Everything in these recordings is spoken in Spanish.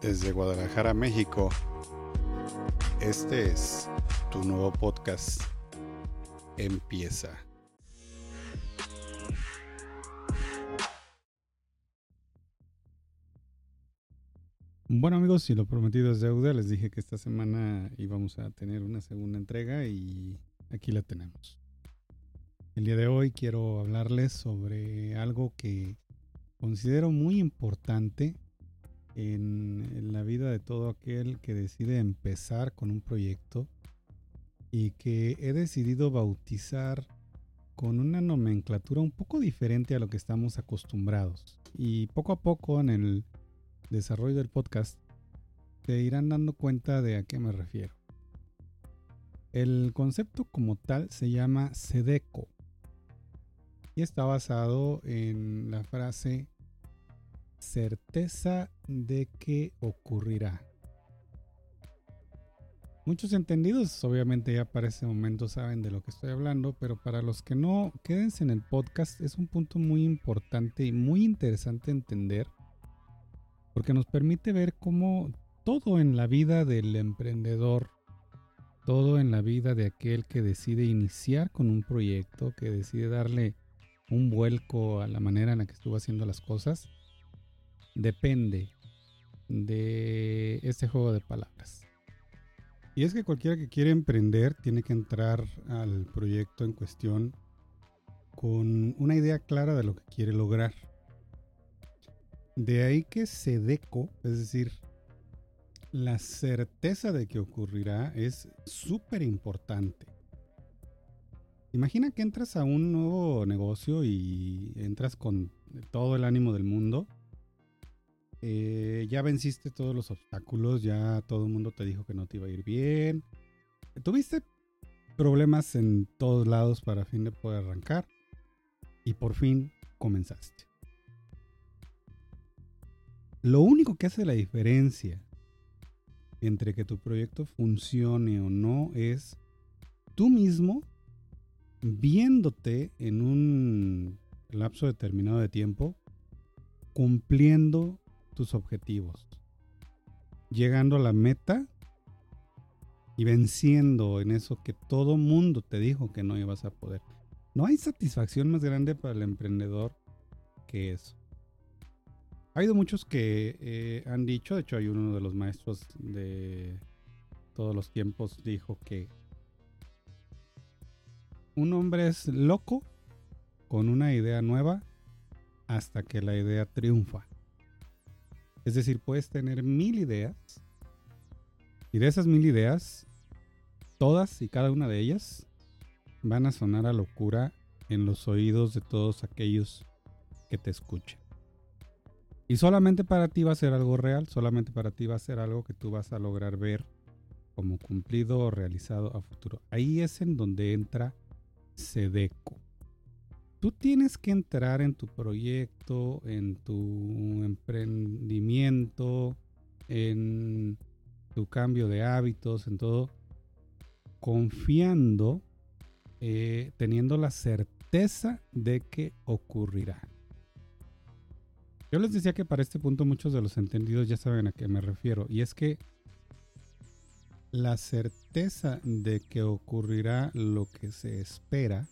Desde Guadalajara, México, este es tu nuevo podcast. Empieza. Bueno amigos, si lo prometido es deuda, les dije que esta semana íbamos a tener una segunda entrega y aquí la tenemos. El día de hoy quiero hablarles sobre algo que considero muy importante en, la vida de todo aquel que decide empezar con un proyecto y que he decidido bautizar con una nomenclatura un poco diferente a lo que estamos acostumbrados. Y poco a poco en el desarrollo del podcast se irán dando cuenta de a qué me refiero. El concepto como tal se llama SEDECO y está basado en la frase certeza de que ocurrirá. Muchos entendidos obviamente ya para ese momento saben de lo que estoy hablando, pero para los que no, quédense en el podcast, es un punto muy importante y muy interesante entender, porque nos permite ver cómo todo en la vida del emprendedor, todo en la vida de aquel que decide iniciar con un proyecto, que decide darle un vuelco a la manera en la que estuvo haciendo las cosas, depende de este juego de palabras. Y es que cualquiera que quiere emprender tiene que entrar al proyecto en cuestión con una idea clara de lo que quiere lograr. De ahí que SEDECO, es decir, la certeza de que ocurrirá es súper importante. Imagina que entras a un nuevo negocio y entras con todo el ánimo del mundo eh, ya venciste todos los obstáculos, ya todo el mundo te dijo que no te iba a ir bien. Tuviste problemas en todos lados para fin de poder arrancar y por fin comenzaste. Lo único que hace la diferencia entre que tu proyecto funcione o no es tú mismo viéndote en un lapso determinado de tiempo cumpliendo tus objetivos, llegando a la meta y venciendo en eso que todo mundo te dijo que no ibas a poder. No hay satisfacción más grande para el emprendedor que eso. Ha habido muchos que eh, han dicho, de hecho hay uno de los maestros de todos los tiempos dijo que un hombre es loco con una idea nueva hasta que la idea triunfa. Es decir, puedes tener mil ideas y de esas mil ideas, todas y cada una de ellas van a sonar a locura en los oídos de todos aquellos que te escuchen. Y solamente para ti va a ser algo real, solamente para ti va a ser algo que tú vas a lograr ver como cumplido o realizado a futuro. Ahí es en donde entra Sedeco tú tienes que entrar en tu proyecto, en tu emprendimiento, en tu cambio de hábitos, en todo, confiando, eh, teniendo la certeza de que ocurrirá. Yo les decía que para este punto muchos de los entendidos ya saben a qué me refiero, y es que la certeza de que ocurrirá lo que se espera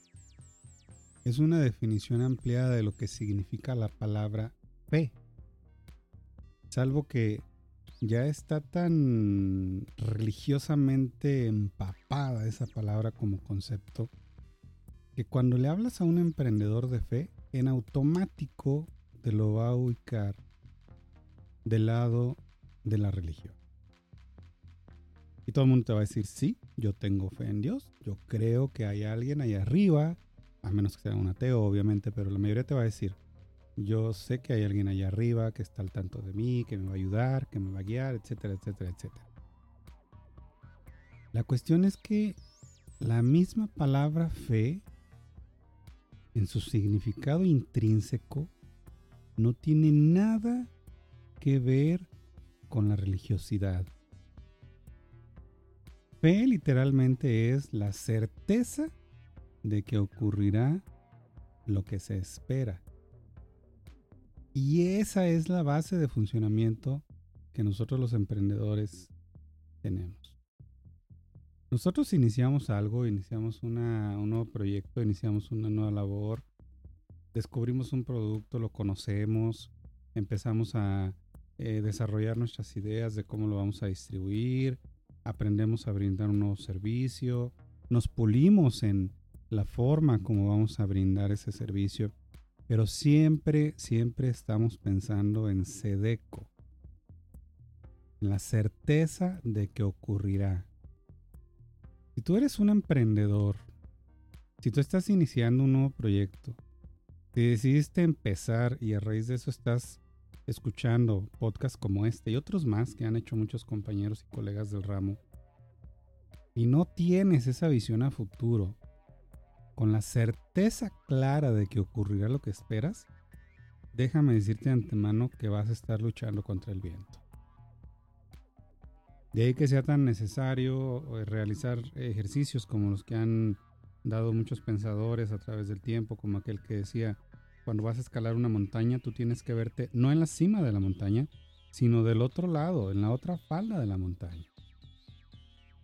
es una definición ampliada de lo que significa la palabra fe. Salvo que ya está tan religiosamente empapada esa palabra como concepto que cuando le hablas a un emprendedor de fe, en automático te lo va a ubicar del lado de la religión. Y todo el mundo te va a decir, sí, yo tengo fe en Dios, yo creo que hay alguien ahí arriba a menos que sea un ateo, obviamente, pero la mayoría te va a decir, yo sé que hay alguien allá arriba que está al tanto de mí, que me va a ayudar, que me va a guiar, etcétera, etcétera, etcétera. La cuestión es que la misma palabra fe, en su significado intrínseco, no tiene nada que ver con la religiosidad. Fe literalmente es la certeza de que ocurrirá lo que se espera. Y esa es la base de funcionamiento que nosotros los emprendedores tenemos. Nosotros iniciamos algo, iniciamos una, un nuevo proyecto, iniciamos una nueva labor, descubrimos un producto, lo conocemos, empezamos a eh, desarrollar nuestras ideas de cómo lo vamos a distribuir, aprendemos a brindar un nuevo servicio, nos pulimos en la forma como vamos a brindar ese servicio, pero siempre, siempre estamos pensando en Sedeco, en la certeza de que ocurrirá. Si tú eres un emprendedor, si tú estás iniciando un nuevo proyecto, si decidiste empezar y a raíz de eso estás escuchando podcasts como este y otros más que han hecho muchos compañeros y colegas del ramo, y no tienes esa visión a futuro, con la certeza clara de que ocurrirá lo que esperas, déjame decirte de antemano que vas a estar luchando contra el viento. De ahí que sea tan necesario eh, realizar ejercicios como los que han dado muchos pensadores a través del tiempo, como aquel que decía, cuando vas a escalar una montaña, tú tienes que verte no en la cima de la montaña, sino del otro lado, en la otra falda de la montaña.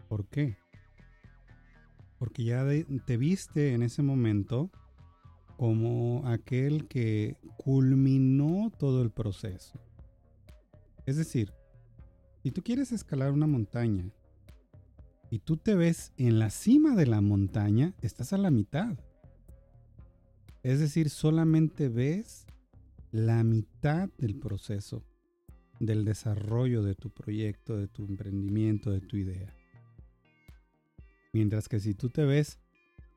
¿Por qué? Porque ya te viste en ese momento como aquel que culminó todo el proceso. Es decir, si tú quieres escalar una montaña y tú te ves en la cima de la montaña, estás a la mitad. Es decir, solamente ves la mitad del proceso, del desarrollo de tu proyecto, de tu emprendimiento, de tu idea. Mientras que si tú te ves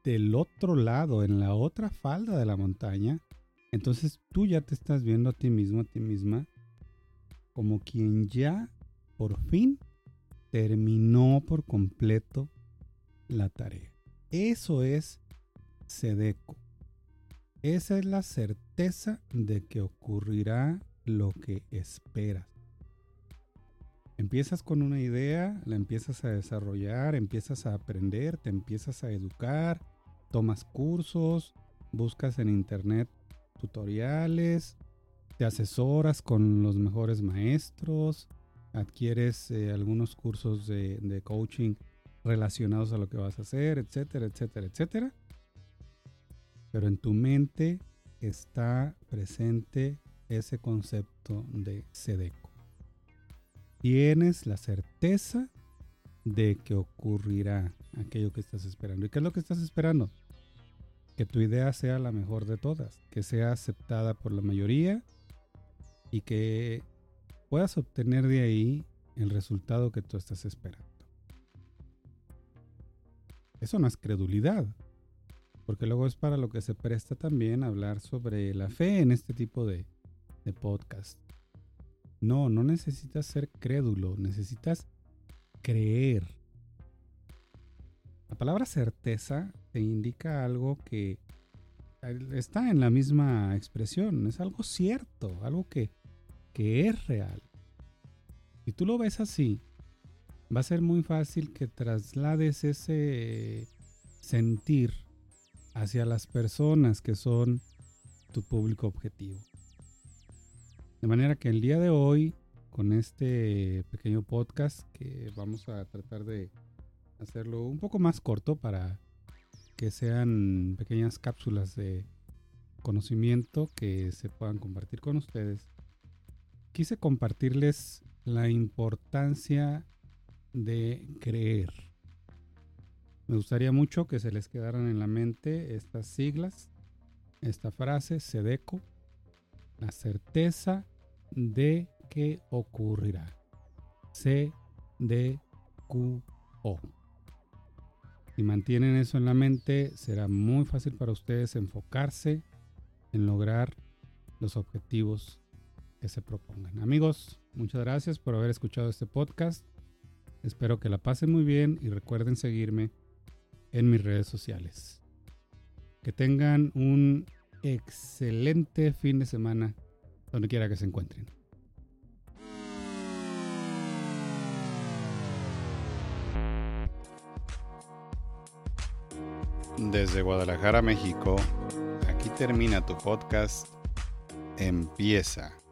del otro lado, en la otra falda de la montaña, entonces tú ya te estás viendo a ti mismo, a ti misma, como quien ya por fin terminó por completo la tarea. Eso es Sedeco. Esa es la certeza de que ocurrirá lo que esperas. Empiezas con una idea, la empiezas a desarrollar, empiezas a aprender, te empiezas a educar, tomas cursos, buscas en internet tutoriales, te asesoras con los mejores maestros, adquieres eh, algunos cursos de, coaching relacionados a lo que vas a hacer, etcétera, etcétera, etcétera. Pero en tu mente está presente ese concepto de SEDECO tienes la certeza de que ocurrirá aquello que estás esperando. ¿Y qué es lo que estás esperando? Que tu idea sea la mejor de todas, que sea aceptada por la mayoría y que puedas obtener de ahí el resultado que tú estás esperando. Eso no es credulidad, porque luego es para lo que se presta también hablar sobre la fe en este tipo de, de podcast. No, no necesitas ser crédulo, necesitas creer. La palabra certeza te indica algo que está en la misma expresión, es algo cierto, algo que, que es real. Si tú lo ves así, va a ser muy fácil que traslades ese sentir hacia las personas que son tu público objetivo. De manera que el día de hoy, con este pequeño podcast, que vamos a tratar de hacerlo un poco más corto para que sean pequeñas cápsulas de conocimiento que se puedan compartir con ustedes, quise compartirles la importancia de creer. Me gustaría mucho que se les quedaran en la mente estas siglas, esta frase, SEDECO, la certeza de que ocurrirá. C, D, Q, O. Si mantienen eso en la mente, será muy fácil para ustedes enfocarse en lograr los objetivos que se propongan. Amigos, muchas gracias por haber escuchado este podcast. Espero que la pasen muy bien y recuerden seguirme en mis redes sociales. Que tengan un excelente fin de semana donde quiera que se encuentren. Desde Guadalajara, México, aquí termina tu podcast. Empieza.